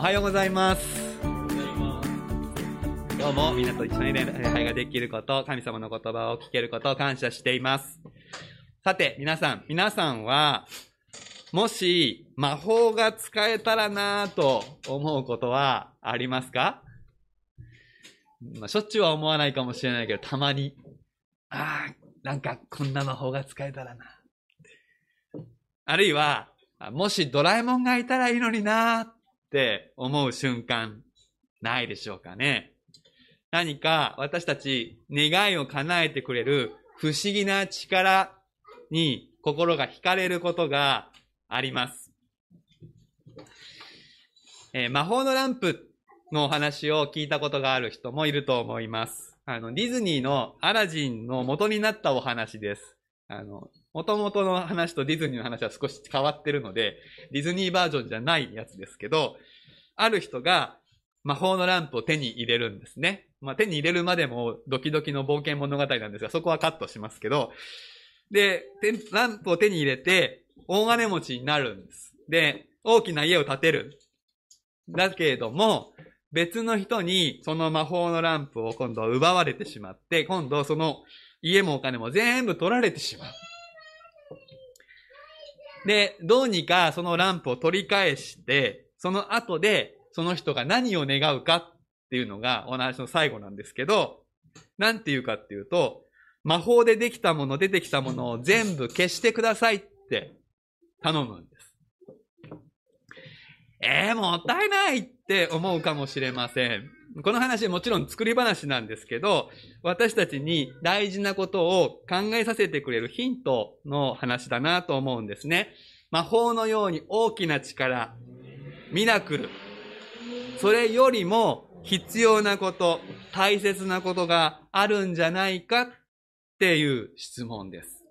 おはようございます。今日もみんなと一緒に礼拝ができること、神様の言葉を聞けることを感謝しています。さて、皆さん、皆さんは、もし魔法が使えたらなぁと思うことはありますか？まあ、しょっちゅうは思わないかもしれないけど、たまに、ああ、なんかこんな魔法が使えたらな。あるいは、もしドラえもんがいたらいいのになって思う瞬間、ないでしょうかね。何か私たち願いを叶えてくれる不思議な力に心が惹かれることがあります。えー魔法のランプのお話を聞いたことがある人もいると思います。あの、ディズニーのアラジンの元になったお話です。あの、元々の話とディズニーの話は少し変わってるので、ディズニーバージョンじゃないやつですけど、ある人が魔法のランプを手に入れるんですね。まあ、手に入れるまでもドキドキの冒険物語なんですが、そこはカットしますけど、で、ランプを手に入れて、大金持ちになるんです。で、大きな家を建てる。だけれども、別の人にその魔法のランプを今度は奪われてしまって、今度その家もお金も全部取られてしまう。で、どうにかそのランプを取り返して、その後でその人が何を願うかっていうのがお話の最後なんですけど、なんて言うかっていうと、魔法でできたもの、出てきたものを全部消してくださいって頼むんです。えー、もったいないって思うかもしれません。この話もちろん作り話なんですけど、私たちに大事なことを考えさせてくれるヒントの話だなと思うんですね。魔法のように大きな力、ミラクル、それよりも必要なこと、大切なことがあるんじゃないかっていう質問です。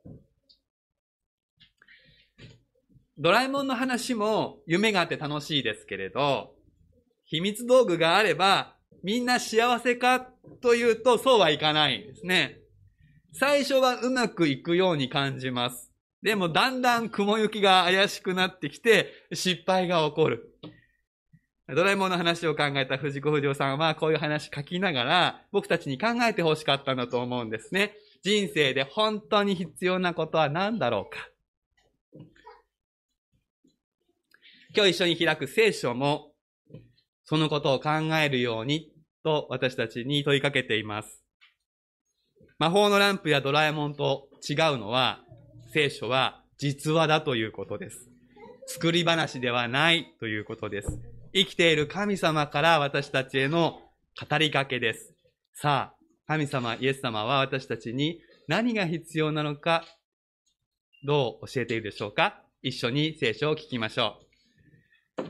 ドラえもんの話も夢があって楽しいですけれど、秘密道具があればみんな幸せかというとそうはいかないんですね。最初はうまくいくように感じます。でもだんだん雲行きが怪しくなってきて失敗が起こる。ドラえもんの話を考えた藤子不二雄さんはこういう話書きながら僕たちに考えてほしかったんだと思うんですね。人生で本当に必要なことは何だろうか。今日一緒に開く聖書もそのことを考えるようにと私たちに問いかけています。魔法のランプやドラえもんと違うのは聖書は実話だということです。作り話ではないということです。生きている神様から私たちへの語りかけです。さあ、神様、イエス様は私たちに何が必要なのか、どう教えているでしょうか？一緒に聖書を聞きましょう。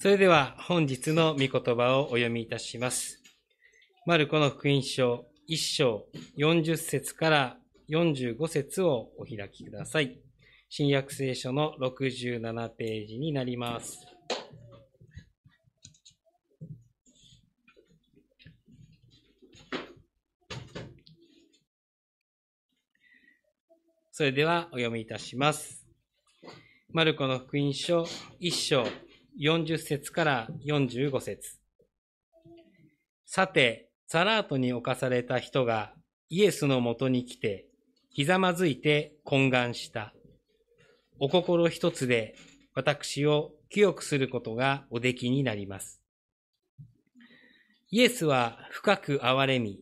それでは本日の御言葉をお読みいたします。マルコの福音書1章40節から45節をお開きください。新約聖書の67ページになります。それではお読みいたします。マルコの福音書1章40節から45節さて、サラートに侵された人がイエスのもとに来て、ひざまずいて懇願した。お心一つで私を清くすることがおできになります。イエスは深く憐れみ、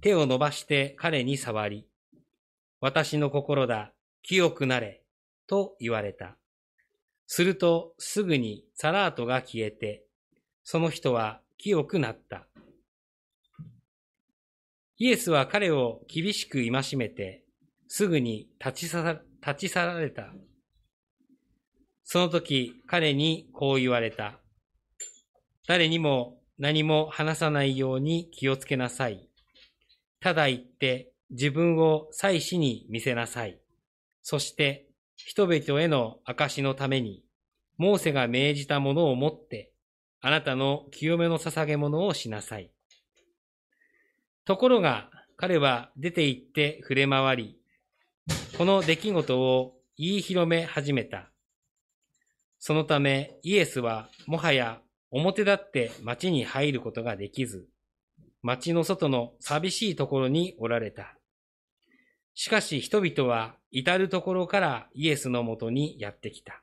手を伸ばして彼に触り、私の心だ、清くなれ、と言われた。するとすぐにサラートが消えて、その人は清くなった。イエスは彼を厳しく戒めて、すぐに立ち去ら立ち去られた。その時彼にこう言われた。誰にも何も話さないように気をつけなさい。ただ言って自分を祭司に見せなさい。そして人々への証のために、モーセが命じたものを持って、あなたの清めの捧げ物をしなさい。ところが、彼は出て行って触れ回り、この出来事を言い広め始めた。そのため、イエスはもはや表立って町に入ることができず、町の外の寂しいところにおられた。しかし人々は至るところからイエスのもとにやってきた。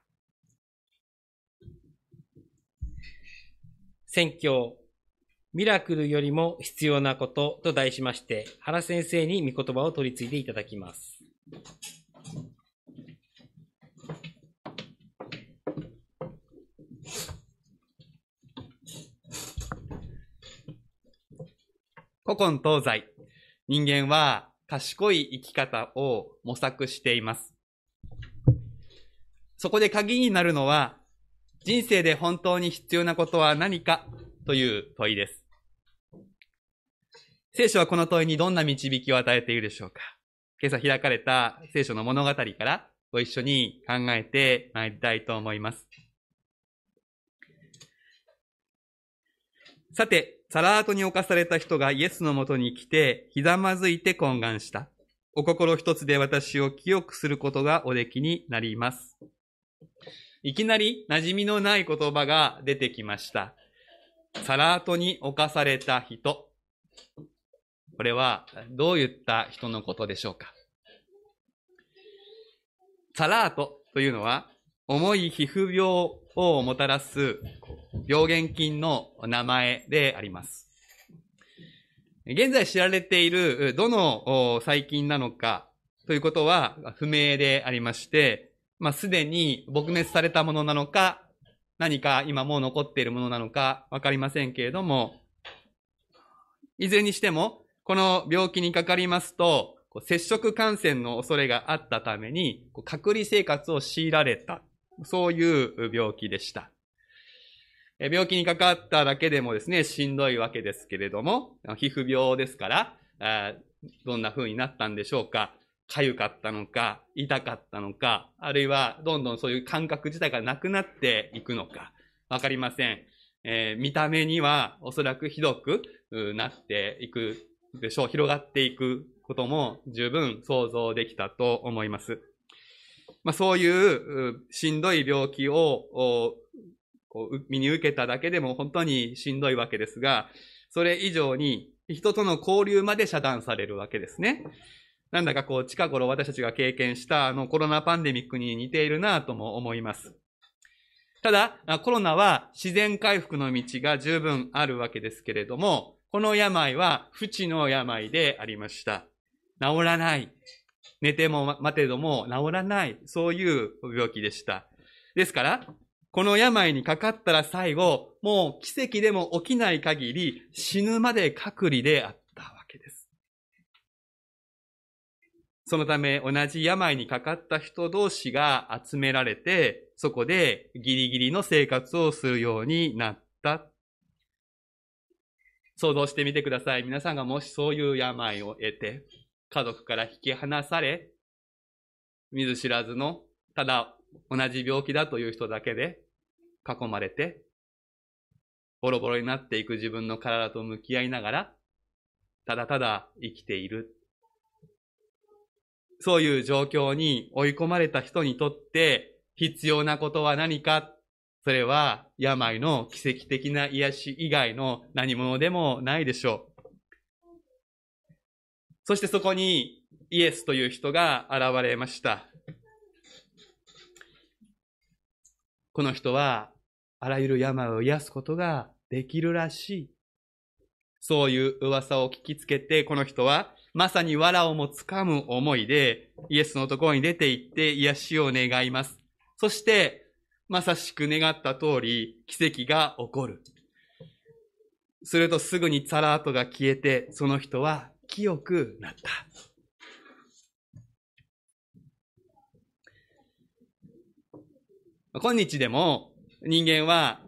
宣教、ミラクルよりも必要なことと題しまして、原先生に御言葉を取り継いでいただきます。古今東西、人間は賢い生き方を模索しています。そこで鍵になるのは、人生で本当に必要なことは何かという問いです。聖書はこの問いにどんな導きを与えているでしょうか今朝開かれた聖書の物語からご一緒に考えてまいりたいと思います。さて、サラートに侵された人がイエスのもとに来て、ひざまずいて懇願した。お心一つで私を清くすることがおできになります。いきなり馴染みのない言葉が出てきました。サラートに侵された人。これはどういった人のことでしょうかサラートというのは重い皮膚病をもたらす病原菌の名前であります。現在知られているどの細菌なのかということは不明でありまして、まあ、すでに撲滅されたものなのか、何か今もう残っているものなのかわかりませんけれども、いずれにしても、この病気にかかりますと、接触感染の恐れがあったために、隔離生活を強いられた。そういう病気でした。病気にかかっただけでもですね、しんどいわけですけれども、皮膚病ですから、どんな風になったんでしょうか？痒かったのか、痛かったのか、あるいはどんどんそういう感覚自体がなくなっていくのか、わかりません。えー、見た目にはおそらくひどくなっていくでしょう。広がっていくことも十分想像できたと思います。まあ、そういうしんどい病気をこう身に受けただけでも本当にしんどいわけですが、それ以上に人との交流まで遮断されるわけですね。なんだかこう近頃私たちが経験したあのコロナパンデミックに似ているなとも思います。ただ、コロナは自然回復の道が十分あるわけですけれども、この病は不治の病でありました。治らない。寝ても待てども治らない。そういう病気でした。ですから、この病にかかったら最後、もう奇跡でも起きない限り死ぬまで隔離であったわけです。そのため同じ病にかかった人同士が集められて、そこでギリギリの生活をするようになった。想像してみてください。皆さんがもしそういう病を得て、家族から引き離され、見ず知らずの、ただ同じ病気だという人だけで囲まれて、ボロボロになっていく自分の体と向き合いながら、ただただ生きている。そういう状況に追い込まれた人にとって必要なことは何か？それは病の奇跡的な癒し以外の何者でもないでしょう。そしてそこにイエスという人が現れました。この人は、あらゆる病を癒すことができるらしい。そういう噂を聞きつけて、この人は、まさに藁をもつかむ思いで、イエスのところに出て行って癒しを願います。そして、まさしく願った通り、奇跡が起こる。するとすぐにサラートが消えて、その人は清くなった。今日でも人間は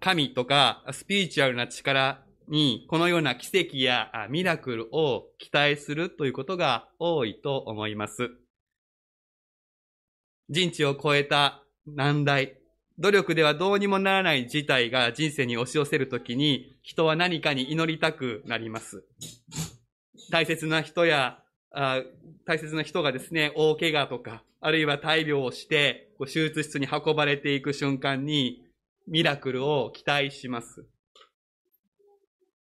神とかスピリチュアルな力にこのような奇跡やミラクルを期待するということが多いと思います。人知を超えた難題、努力ではどうにもならない事態が人生に押し寄せるときに人は何かに祈りたくなります。大切な人や、あ大切な人がですね、大怪我とか、あるいは大病をして、こう手術室に運ばれていく瞬間に、ミラクルを期待します。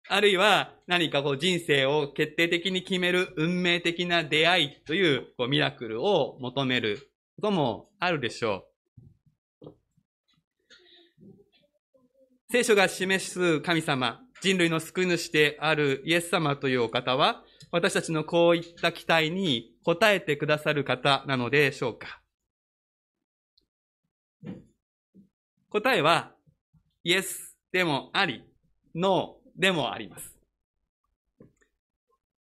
あるいは何かこう人生を決定的に決める運命的な出会いというこうミラクルを求めることもあるでしょう。聖書が示す神様、人類の救い主であるイエス様というお方は、私たちのこういった期待に応えてくださる方なのでしょうか答えは、イエスでもあり、ノーでもあります。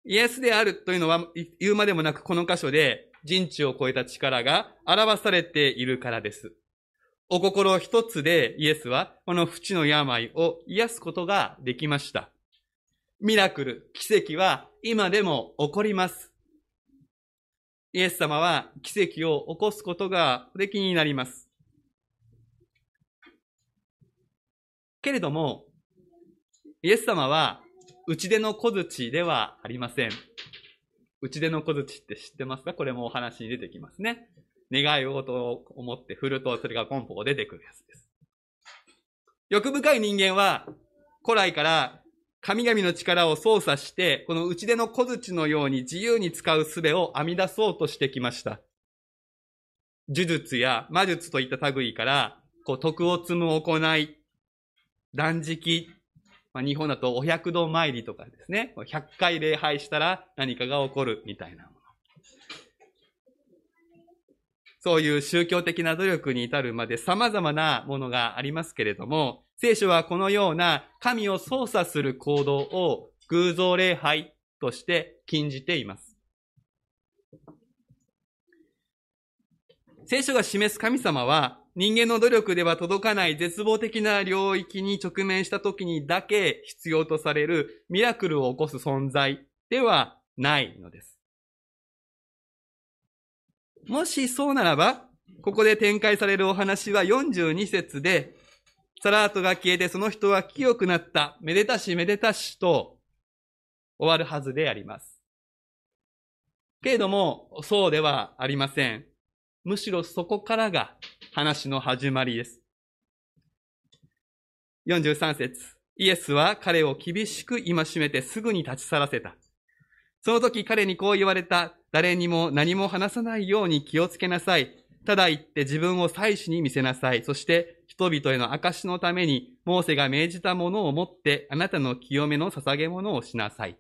イエスであるというのは言うまでもなくこの箇所で人知を超えた力が表されているからです。お心一つでイエスはこの淵の病を癒すことができました。ミラクル、奇跡は今でも起こります。イエス様は奇跡を起こすことができになります。けれども、イエス様は内出の小槌ではありません。内出の小槌って知ってますか？これもお話に出てきますね。願い事を思って振るとそれがポンポコ出てくるやつです。欲深い人間は古来から神々の力を操作して、この内出の小槌のように自由に使う術を編み出そうとしてきました。呪術や魔術といった類から、こう徳を積む行い、断食、まあ、日本だとお百度参りとかですね。100回礼拝したら何かが起こるみたいなもの。そういう宗教的な努力に至るまで様々なものがありますけれども、聖書はこのような神を操作する行動を偶像礼拝として禁じています。聖書が示す神様は人間の努力では届かない絶望的な領域に直面した時にだけ必要とされるミラクルを起こす存在ではないのです。もしそうならば、ここで展開されるお話は42節で、サラートが消えてその人は清くなった、めでたしめでたしと終わるはずであります。けれども、そうではありません。むしろそこからが話の始まりです。43節イエスは彼を厳しく戒めてすぐに立ち去らせた。その時彼にこう言われた。誰にも何も話さないように気をつけなさい。ただ言って自分を祭司に見せなさい。そして人々への証のために、モーセが命じたものを持ってあなたの清めの捧げ物をしなさい。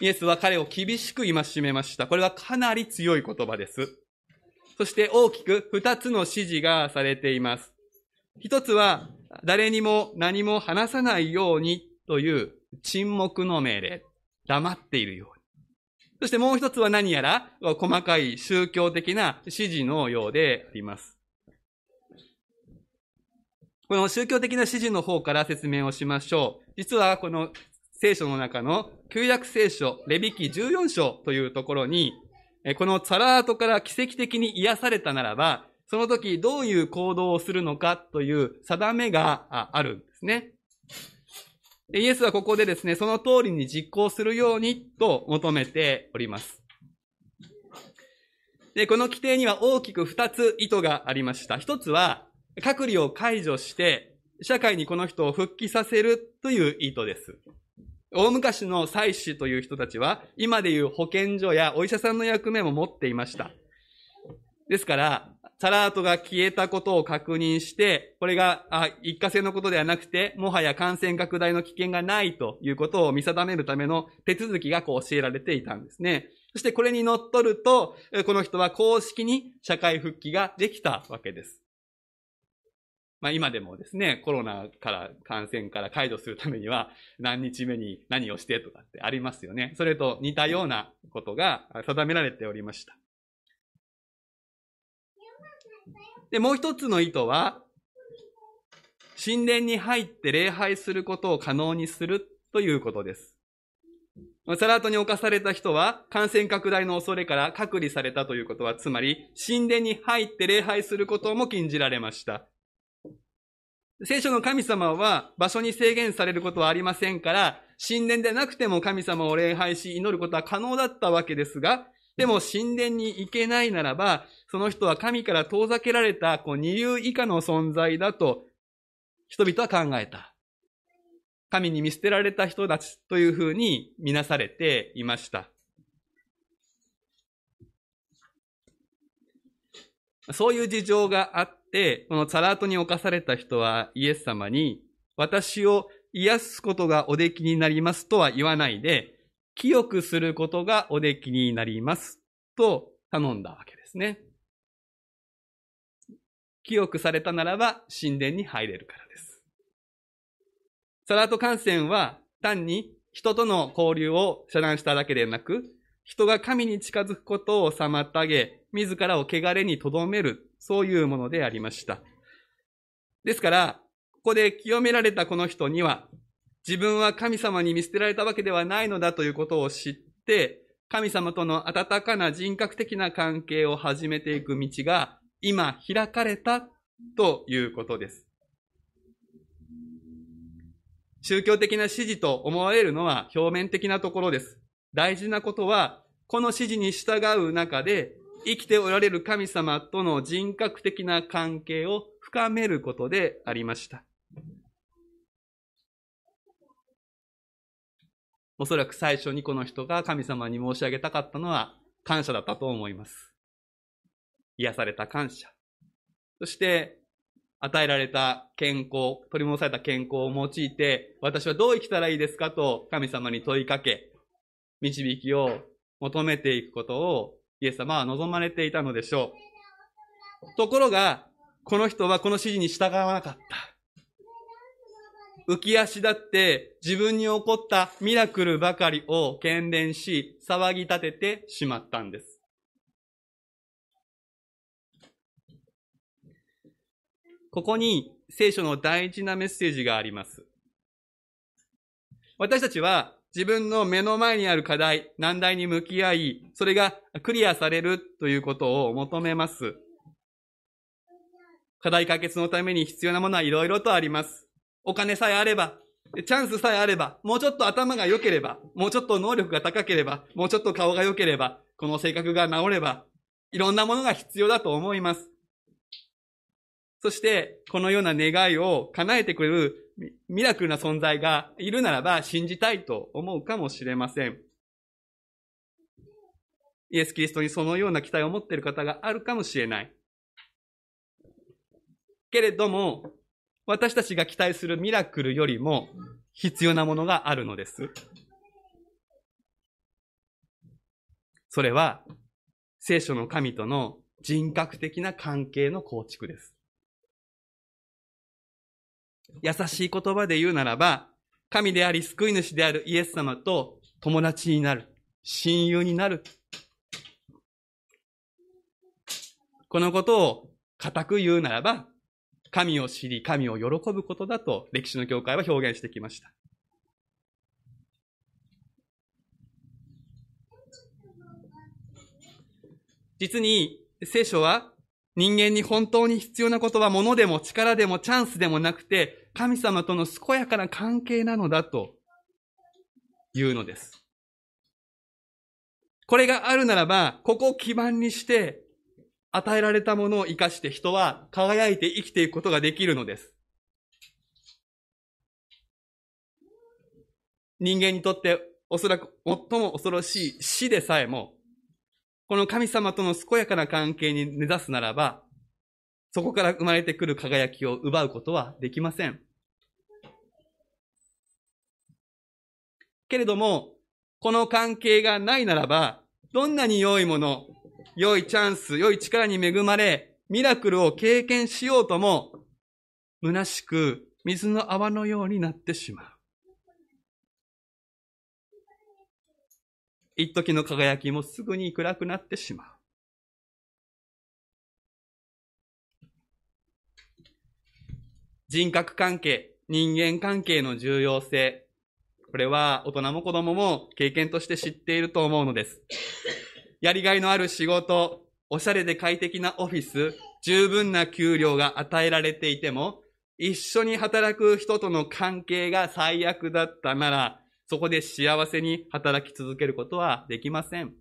イエスは彼を厳しく戒めました。これはかなり強い言葉です。そして大きく二つの指示がされています。一つは、誰にも何も話さないようにという沈黙の命令。黙っているように。そしてもう一つは何やら細かい宗教的な指示のようであります。この宗教的な指示の方から説明をしましょう。実はこの聖書の中の旧約聖書、レビ記14章というところに、このサラートから奇跡的に癒されたならば、その時どういう行動をするのかという定めがあるんですね。イエスはここでですね、その通りに実行するようにと求めております。で、この規定には大きく二つ意図がありました。一つは、隔離を解除して、社会にこの人を復帰させるという意図です。大昔の祭司という人たちは、今でいう保健所やお医者さんの役目も持っていました。ですから、サラートが消えたことを確認して、これがあ一過性のことではなくて、もはや感染拡大の危険がないということを見定めるための手続きがこう教えられていたんですね。そしてこれに乗っ取ると、この人は公式に社会復帰ができたわけです。まあ今でもですね、コロナから感染から解除するためには何日目に何をしてとかってありますよね。それと似たようなことが定められておりました。で、もう一つの意図は、神殿に入って礼拝することを可能にするということです。サラートに侵された人は感染拡大の恐れから隔離されたということは、つまり神殿に入って礼拝することも禁じられました。聖書の神様は場所に制限されることはありませんから、神殿でなくても神様を礼拝し祈ることは可能だったわけですが、でも神殿に行けないならば、その人は神から遠ざけられたこう二流以下の存在だと人々は考えた。神に見捨てられた人たちというふうに見なされていました。そういう事情があって、このツァラートに侵された人はイエス様に、私を癒すことがおできになりますとは言わないで、清くすることがおできになりますと頼んだわけですね。清くされたならば神殿に入れるからです。サラート感染は単に人との交流を遮断しただけでなく、人が神に近づくことを妨げ、自らを汚れに留める、そういうものでありました。ですから、ここで清められたこの人には、自分は神様に見捨てられたわけではないのだということを知って、神様との温かな人格的な関係を始めていく道が今開かれたということです。宗教的な指示と思われるのは表面的なところです。大事なことは、この指示に従う中で、生きておられる神様との人格的な関係を深めることでありました。おそらく最初にこの人が神様に申し上げたかったのは感謝だったと思います。癒された感謝。そして、与えられた健康、取り戻された健康を用いて、私はどう生きたらいいですかと神様に問いかけ、導きを求めていくことをイエス様は望まれていたのでしょう。ところが、この人はこの指示に従わなかった。浮き足立って自分に起こったミラクルばかりを懸念し、騒ぎ立ててしまったんです。ここに聖書の大事なメッセージがあります。私たちは自分の目の前にある課題、難題に向き合い、それがクリアされるということを求めます。課題解決のために必要なものはいろいろとあります。お金さえあれば、チャンスさえあれば、もうちょっと頭が良ければ、もうちょっと能力が高ければ、もうちょっと顔が良ければ、この性格が治れば、いろんなものが必要だと思います。そして、このような願いを叶えてくれるミラクルな存在がいるならば信じたいと思うかもしれません。イエス・キリストにそのような期待を持っている方があるかもしれない。けれども、私たちが期待するミラクルよりも必要なものがあるのです。それは、聖書の神との人格的な関係の構築です。優しい言葉で言うならば、神であり救い主であるイエス様と友達になる。親友になる。このことを固く言うならば、神を知り、神を喜ぶことだと歴史の教会は表現してきました。実に聖書は人間に本当に必要なことは物でも力でもチャンスでもなくて、神様との健やかな関係なのだというのです。これがあるならば、ここを基盤にして、与えられたものを生かして人は輝いて生きていくことができるのです。人間にとっておそらく最も恐ろしい死でさえもこの神様との健やかな関係に目指すならば、そこから生まれてくる輝きを奪うことはできません。けれども、この関係がないならば、どんなに良いもの、良いチャンス、良い力に恵まれ、ミラクルを経験しようとも、虚しく水の泡のようになってしまう。一時の輝きもすぐに暗くなってしまう。人格関係、人間関係の重要性。これは大人も子供も経験として知っていると思うのです。やりがいのある仕事、おしゃれで快適なオフィス、十分な給料が与えられていても、一緒に働く人との関係が最悪だったなら、そこで幸せに働き続けることはできません。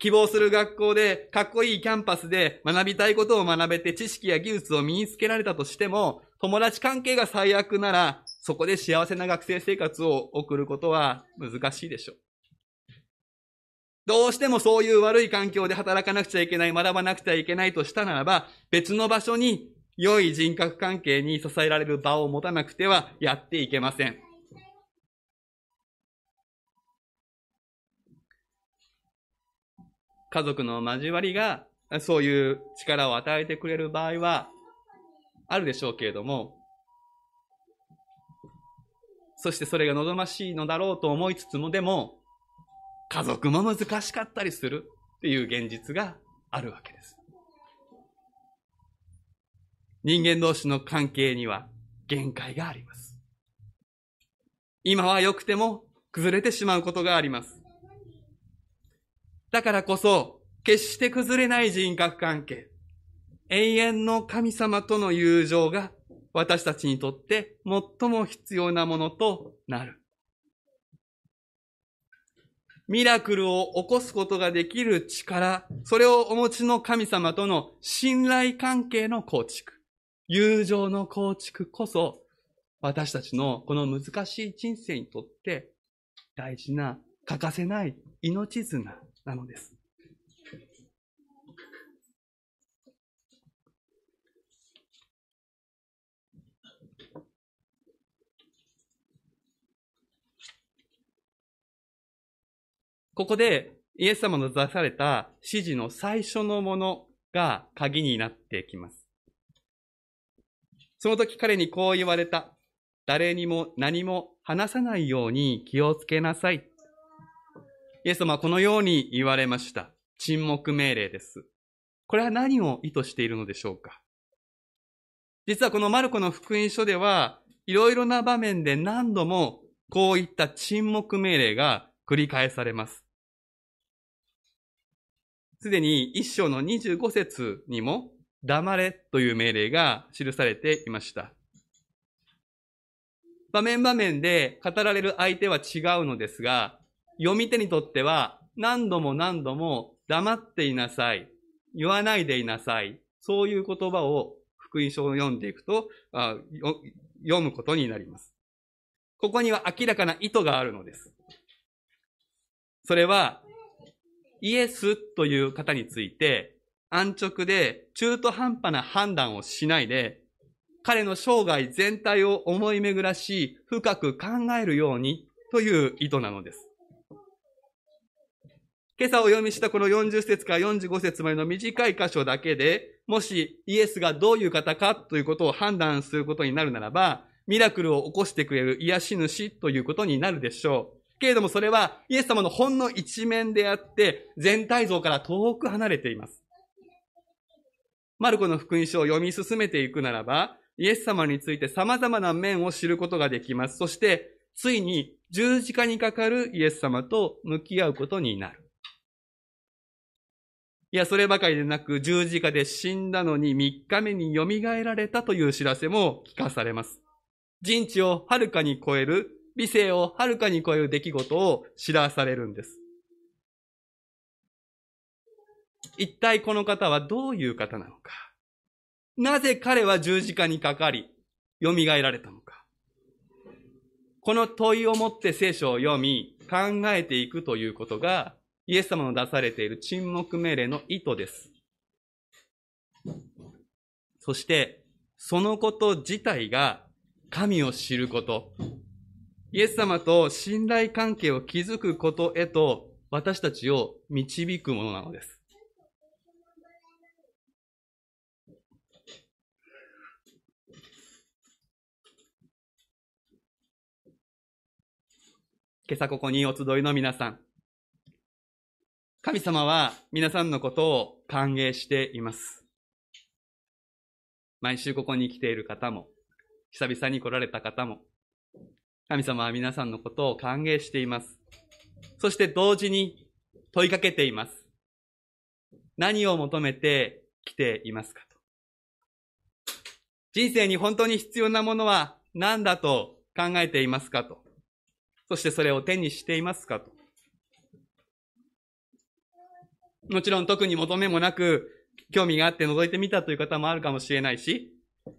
希望する学校で、かっこいいキャンパスで学びたいことを学べて知識や技術を身につけられたとしても、友達関係が最悪なら、そこで幸せな学生生活を送ることは難しいでしょう。どうしてもそういう悪い環境で働かなくちゃいけない、学ばなくちゃいけないとしたならば、別の場所に良い人格関係に支えられる場を持たなくてはやっていけません。家族の交わりがそういう力を与えてくれる場合はあるでしょうけれども、そしてそれが望ましいのだろうと思いつつも、でも、家族も難しかったりするっていう現実があるわけです。人間同士の関係には限界があります。今は良くても崩れてしまうことがあります。だからこそ、決して崩れない人格関係、永遠の神様との友情が私たちにとって最も必要なものとなる。ミラクルを起こすことができる力、それをお持ちの神様との信頼関係の構築、友情の構築こそ、私たちのこの難しい人生にとって大事な、欠かせない命綱なのです。ここでイエス様の出された指示の最初のものが鍵になってきます。その時彼にこう言われた。誰にも何も話さないように気をつけなさい。イエス様はこのように言われました。沈黙命令です。これは何を意図しているのでしょうか実はこのマルコの福音書では、いろいろな場面で何度もこういった沈黙命令が繰り返されます。すでに一章の25節にも、黙れという命令が記されていました。場面場面で語られる相手は違うのですが、読み手にとっては何度も何度も黙っていなさい。言わないでいなさい。そういう言葉を福音書を読んでいくと読むことになります。ここには明らかな意図があるのです。それはイエスという方について、安直で中途半端な判断をしないで、彼の生涯全体を思い巡らし、深く考えるようにという意図なのです。今朝お読みしたこの40節から45節までの短い箇所だけで、もしイエスがどういう方かということを判断することになるならば、ミラクルを起こしてくれる癒し主ということになるでしょう。けれどもそれはイエス様のほんの一面であって、全体像から遠く離れています。マルコの福音書を読み進めていくならば、イエス様について様々な面を知ることができます。そして、ついに十字架にかかるイエス様と向き合うことになる。いや、そればかりでなく、十字架で死んだのに3日目に蘇られたという知らせも聞かされます。人知をはるかに超える理性をはるかに超える出来事を知らされるんです。一体この方はどういう方なのか？なぜ彼は十字架にかかり、蘇られたのか？この問いをもって聖書を読み、考えていくということが、イエス様の出されている沈黙命令の意図です。そして、そのこと自体が神を知ること、イエス様と信頼関係を築くことへと私たちを導くものなのです。今朝ここにお集いの皆さん。神様は皆さんのことを歓迎しています。毎週ここに来ている方も、久々に来られた方も、神様は皆さんのことを歓迎しています。そして同時に問いかけています。何を求めて来ていますかと。人生に本当に必要なものは何だと考えていますかと。そしてそれを手にしていますかと。もちろん特に求めもなく、興味があって覗いてみたという方もあるかもしれないし、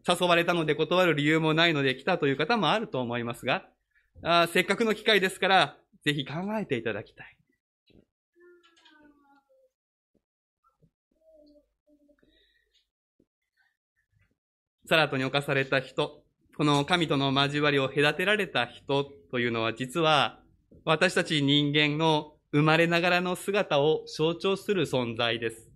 誘われたので断る理由もないので来たという方もあると思いますが、あせっかくの機会ですから、ぜひ考えていただきたい。サラトに侵された人、この神との交わりを隔てられた人というのは実は私たち人間の生まれながらの姿を象徴する存在です。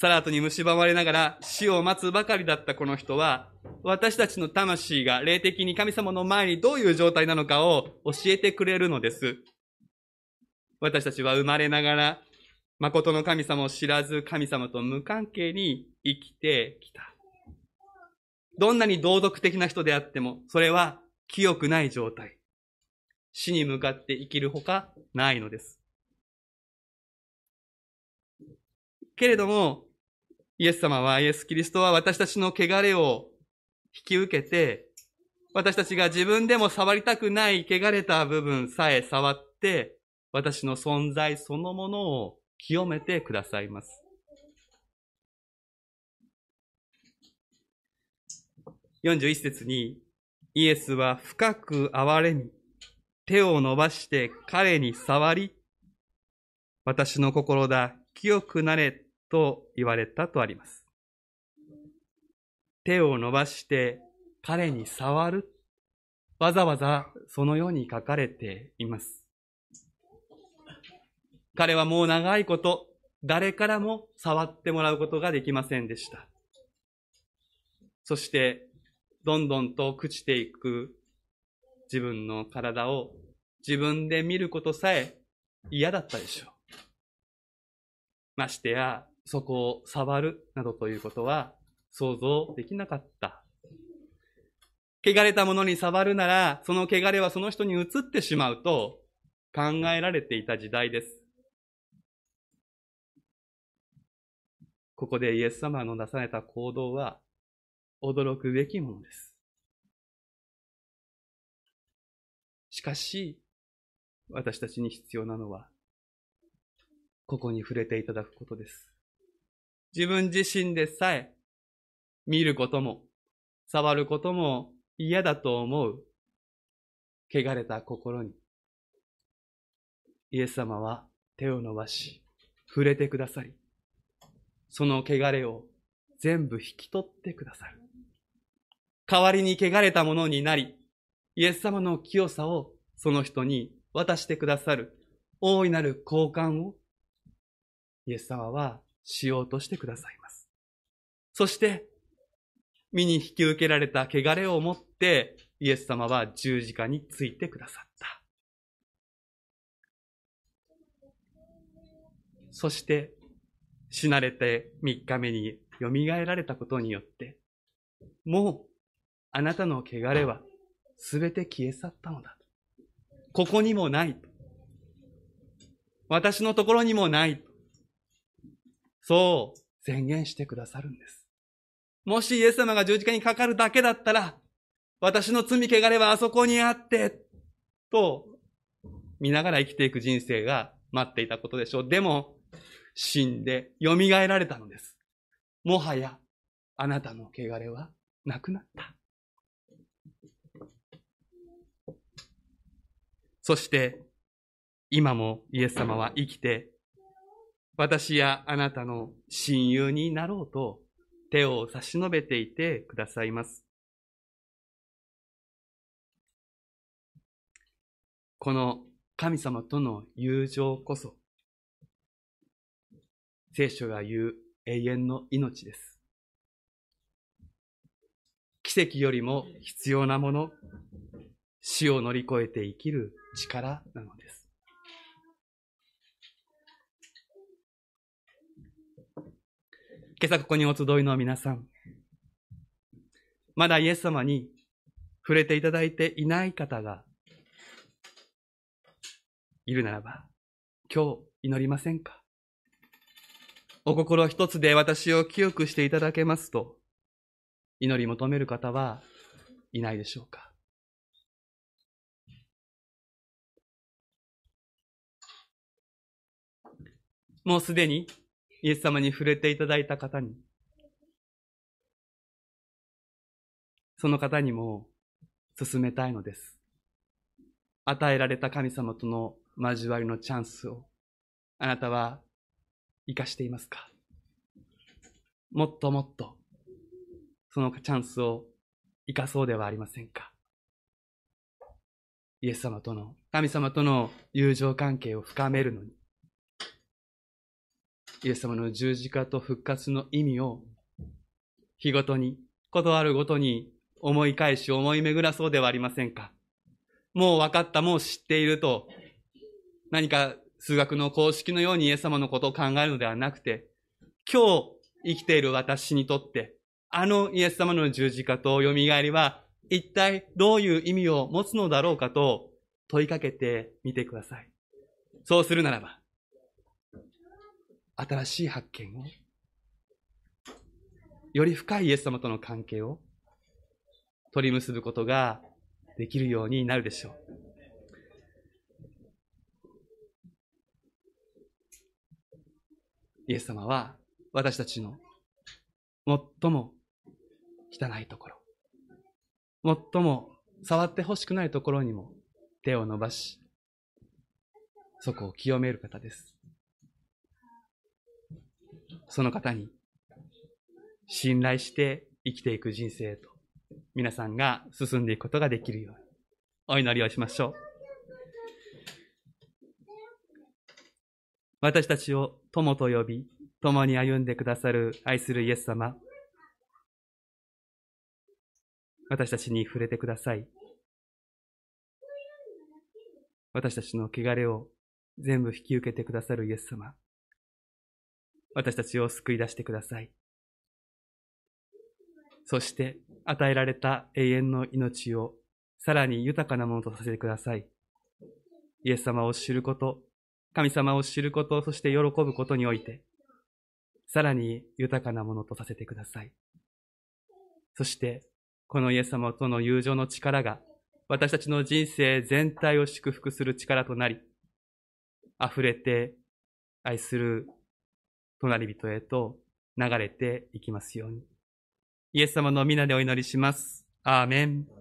サラートに蝕まれながら死を待つばかりだったこの人は、私たちの魂が霊的に神様の前にどういう状態なのかを教えてくれるのです。私たちは生まれながら、誠の神様を知らず神様と無関係に生きてきた。どんなに道徳的な人であっても、それは清くない状態。死に向かって生きるほかないのです。けれども、イエス様は、イエス・キリストは私たちの汚れを引き受けて、私たちが自分でも触りたくない汚れた部分さえ触って、私の存在そのものを清めてくださいます。41節に、イエスは深く憐れみ、手を伸ばして彼に触り、私の心だ、清くなれと言われたとあります。手を伸ばして彼に触る。わざわざそのように書かれています。彼はもう長いこと、誰からも触ってもらうことができませんでした。そして、どんどんと朽ちていく自分の体を自分で見ることさえ嫌だったでしょう。ましてや、そこを触るなどということは想像できなかった。汚れたものに触るなら、その汚れはその人に移ってしまうと考えられていた時代です。ここでイエス様の出された行動は驚くべきものです。しかし、私たちに必要なのは、ここに触れていただくことです。自分自身でさえ見ることも、触ることも嫌だと思う、汚れた心に、イエス様は手を伸ばし、触れてくださり、その汚れを全部引き取ってくださる。代わりに汚れたものになり、イエス様の清さをその人に渡してくださる大いなる交換をイエス様はしようとしてくださいます。そして、身に引き受けられた汚れを持って、イエス様は十字架についてくださった。そして、死なれて三日目に蘇られたことによって、もう、あなたの汚れはすべて消え去ったのだ。ここにもない。私のところにもない。そう宣言してくださるんです。もしイエス様が十字架にかかるだけだったら、私の罪汚れはあそこにあって、と見ながら生きていく人生が待っていたことでしょう。でも、死んで蘇られたのです。もはや、あなたの汚れはなくなった。そして、今もイエス様は生きて私やあなたの親友になろうと手を差し伸べていてくださいます。この神様との友情こそ、聖書が言う永遠の命です。奇跡よりも必要なもの、死を乗り越えて生きる力なのです。今朝ここにお集いの皆さん、まだイエス様に触れていただいていない方がいるならば、今日祈りませんか？お心一つで私を清くしていただけますと、祈り求める方はいないでしょうか？もうすでにイエス様に触れていただいた方に、その方にも進めたいのです。与えられた神様との交わりのチャンスを、あなたは生かしていますか？もっともっと、そのチャンスを生かそうではありませんか？イエス様との、神様との友情関係を深めるのに、イエス様の十字架と復活の意味を、日ごとに、ことあるごとに思い返し思い巡らそうではありませんか？もう分かった、もう知っていると、何か数学の公式のようにイエス様のことを考えるのではなくて、今日生きている私にとって、あのイエス様の十字架と蘇りは一体どういう意味を持つのだろうかと問いかけてみてください。そうするならば、新しい発見を、より深いイエス様との関係を取り結ぶことができるようになるでしょう。イエス様は私たちの最も汚いところ、最も触ってほしくないところにも手を伸ばし、そこを清める方です。その方に信頼して生きていく人生へと皆さんが進んでいくことができるようにお祈りをしましょう。私たちを友と呼び、共に歩んでくださる愛するイエス様。私たちに触れてください。私たちの汚れを全部引き受けてくださるイエス様。私たちを救い出してください。そして与えられた永遠の命をさらに豊かなものとさせてください。イエス様を知ること、神様を知ること、そして喜ぶことにおいて、さらに豊かなものとさせてください。そして、このイエス様との友情の力が、私たちの人生全体を祝福する力となり、溢れて愛する隣人へと流れていきますように。イエス様の皆でお祈りします。アーメン。